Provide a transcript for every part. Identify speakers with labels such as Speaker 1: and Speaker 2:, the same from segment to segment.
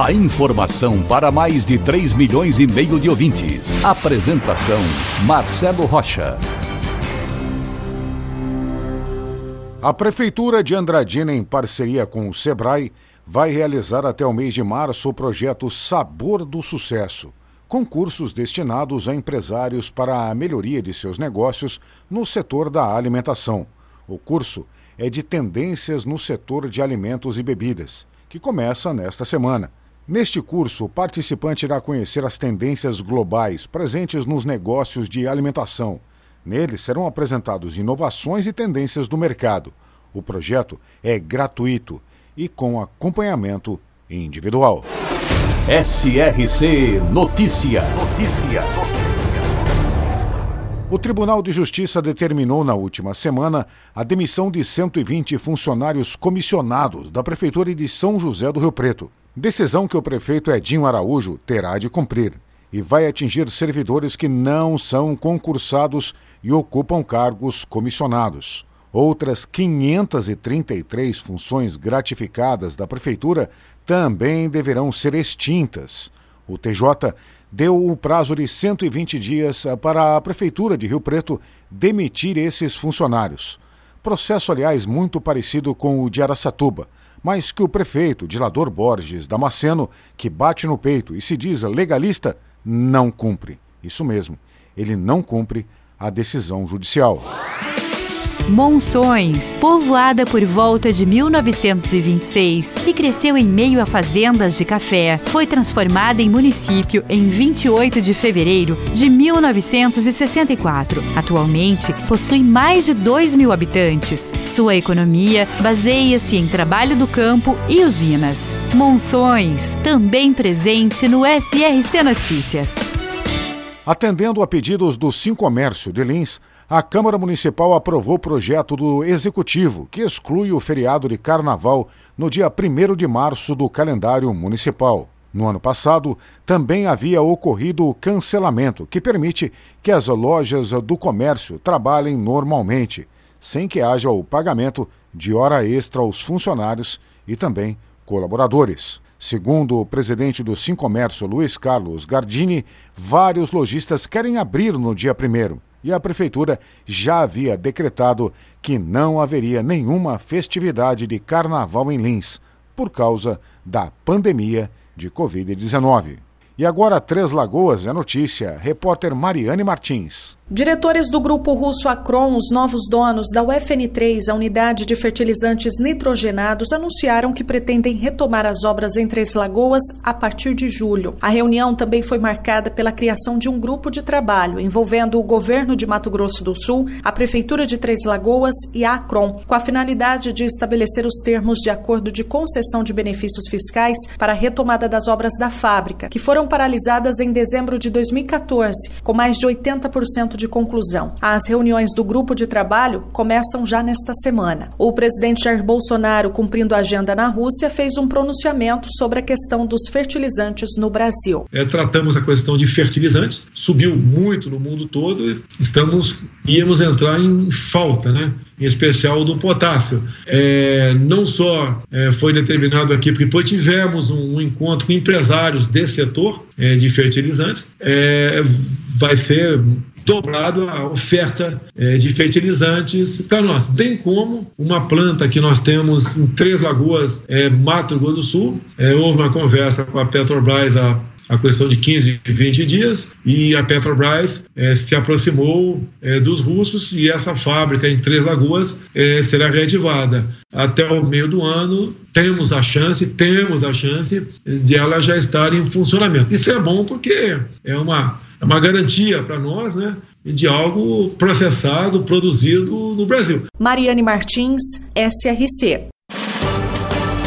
Speaker 1: A informação para mais de 3 milhões e meio de ouvintes. Apresentação: Marcelo Rocha.
Speaker 2: A Prefeitura de Andradina, em parceria com o SEBRAE, vai realizar até o mês de março o projeto Sabor do Sucesso concursos destinados a empresários para a melhoria de seus negócios no setor da alimentação. O curso é de Tendências no Setor de Alimentos e Bebidas, que começa nesta semana. Neste curso, o participante irá conhecer as tendências globais presentes nos negócios de alimentação. Nele serão apresentados inovações e tendências do mercado. O projeto é gratuito e com acompanhamento individual.
Speaker 1: SRC Notícia. Notícia.
Speaker 2: O Tribunal de Justiça determinou na última semana a demissão de 120 funcionários comissionados da Prefeitura de São José do Rio Preto. Decisão que o prefeito Edinho Araújo terá de cumprir e vai atingir servidores que não são concursados e ocupam cargos comissionados. Outras 533 funções gratificadas da Prefeitura também deverão ser extintas. O TJ deu o prazo de 120 dias para a Prefeitura de Rio Preto demitir esses funcionários. Processo, aliás, muito parecido com o de Araçatuba, mas que o prefeito, Dilador Borges Damasceno, que bate no peito e se diz legalista, não cumpre. Isso mesmo, ele não cumpre a decisão judicial.
Speaker 3: Monções, povoada por volta de 1926 e cresceu em meio a fazendas de café, foi transformada em município em 28 de fevereiro de 1964. Atualmente possui mais de 2 mil habitantes. Sua economia baseia-se em trabalho do campo e usinas. Monções, também presente no SRC Notícias.
Speaker 2: Atendendo a pedidos do Sim Comércio de Lins, a Câmara Municipal aprovou o projeto do Executivo que exclui o feriado de Carnaval no dia 1 de março do calendário municipal. No ano passado, também havia ocorrido o cancelamento, que permite que as lojas do comércio trabalhem normalmente, sem que haja o pagamento de hora extra aos funcionários e também colaboradores. Segundo o presidente do Sim Comércio, Luiz Carlos Gardini, vários lojistas querem abrir no dia 1 e a Prefeitura já havia decretado que não haveria nenhuma festividade de carnaval em Lins, por causa da pandemia de Covid-19. E agora, Três Lagoas é notícia. Repórter Mariane Martins.
Speaker 4: Diretores do grupo russo Acron, os novos donos da UFN3, a unidade de fertilizantes nitrogenados, anunciaram que pretendem retomar as obras em Três Lagoas a partir de julho. A reunião também foi marcada pela criação de um grupo de trabalho envolvendo o governo de Mato Grosso do Sul, a prefeitura de Três Lagoas e a Acron, com a finalidade de estabelecer os termos de acordo de concessão de benefícios fiscais para a retomada das obras da fábrica, que foram paralisadas em dezembro de 2014, com mais de 80% de conclusão. As reuniões do grupo de trabalho começam já nesta semana. O presidente Jair Bolsonaro, cumprindo a agenda na Rússia, fez um pronunciamento sobre a questão dos fertilizantes no Brasil.
Speaker 5: É, tratamos a questão de fertilizantes, subiu muito no mundo todo, estamos íamos entrar em falta, né? em especial do potássio. É, não só é, foi determinado aqui, porque depois tivemos um, um encontro com empresários desse setor é, de fertilizantes, é, vai ser dobrado a oferta é, de fertilizantes para nós, bem como uma planta que nós temos em Três Lagoas, é, Mato Grosso do Sul. É, houve uma conversa com a Petrobras há a questão de 15, 20 dias, e a Petrobras é, se aproximou é, dos russos e essa fábrica em Três Lagoas é, será reativada. Até o meio do ano, temos a chance, temos a chance de ela já estar em funcionamento. Isso é bom porque é uma, é uma garantia para nós, né? De algo processado, produzido no Brasil.
Speaker 4: Mariane Martins, SRC.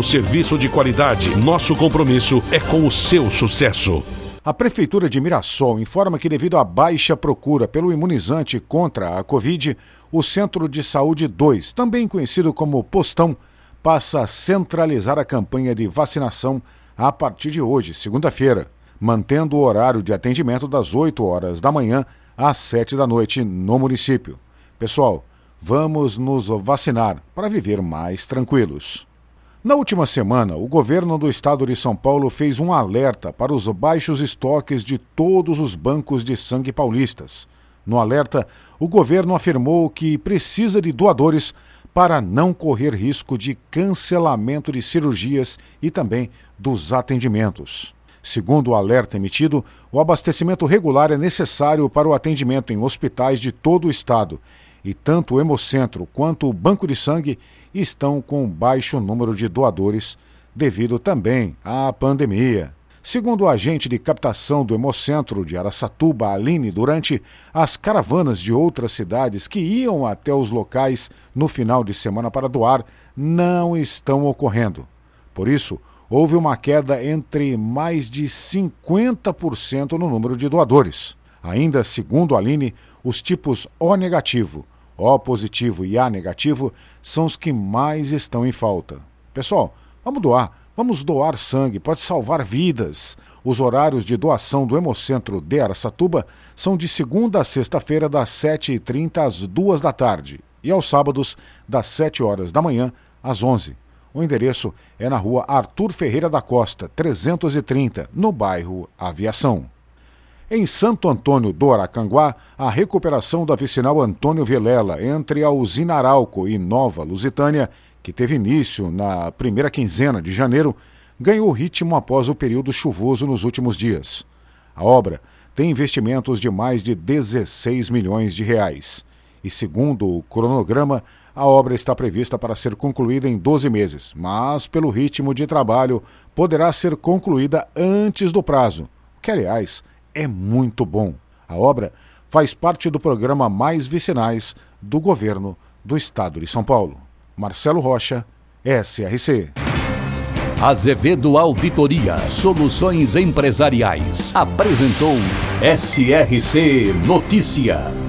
Speaker 6: serviço de qualidade. Nosso compromisso é com o seu sucesso.
Speaker 2: A Prefeitura de Mirassol informa que, devido à baixa procura pelo imunizante contra a Covid, o Centro de Saúde 2, também conhecido como Postão, passa a centralizar a campanha de vacinação a partir de hoje, segunda-feira, mantendo o horário de atendimento das 8 horas da manhã às 7 da noite no município. Pessoal, vamos nos vacinar para viver mais tranquilos. Na última semana, o governo do estado de São Paulo fez um alerta para os baixos estoques de todos os bancos de sangue paulistas. No alerta, o governo afirmou que precisa de doadores para não correr risco de cancelamento de cirurgias e também dos atendimentos. Segundo o alerta emitido, o abastecimento regular é necessário para o atendimento em hospitais de todo o estado e tanto o Hemocentro quanto o Banco de Sangue estão com baixo número de doadores devido também à pandemia. Segundo o agente de captação do Hemocentro de Araçatuba, Aline, durante as caravanas de outras cidades que iam até os locais no final de semana para doar, não estão ocorrendo. Por isso, houve uma queda entre mais de 50% no número de doadores. Ainda segundo Aline, os tipos O negativo, O positivo e A negativo são os que mais estão em falta. Pessoal, vamos doar, vamos doar sangue, pode salvar vidas. Os horários de doação do Hemocentro de Aracatuba são de segunda a sexta-feira, das 7h30 às 2 da tarde, e aos sábados, das 7 horas da manhã às 11 o endereço é na rua Arthur Ferreira da Costa, 330, no bairro Aviação. Em Santo Antônio do Aracanguá, a recuperação da vicinal Antônio Vilela entre a usina Arauco e Nova Lusitânia, que teve início na primeira quinzena de janeiro, ganhou ritmo após o período chuvoso nos últimos dias. A obra tem investimentos de mais de 16 milhões de reais. E segundo o cronograma, a obra está prevista para ser concluída em 12 meses, mas pelo ritmo de trabalho poderá ser concluída antes do prazo, o que, aliás, é muito bom. A obra faz parte do programa Mais Vicinais do governo do estado de São Paulo. Marcelo Rocha, SRC.
Speaker 1: Azevedo Auditoria Soluções Empresariais apresentou SRC Notícia.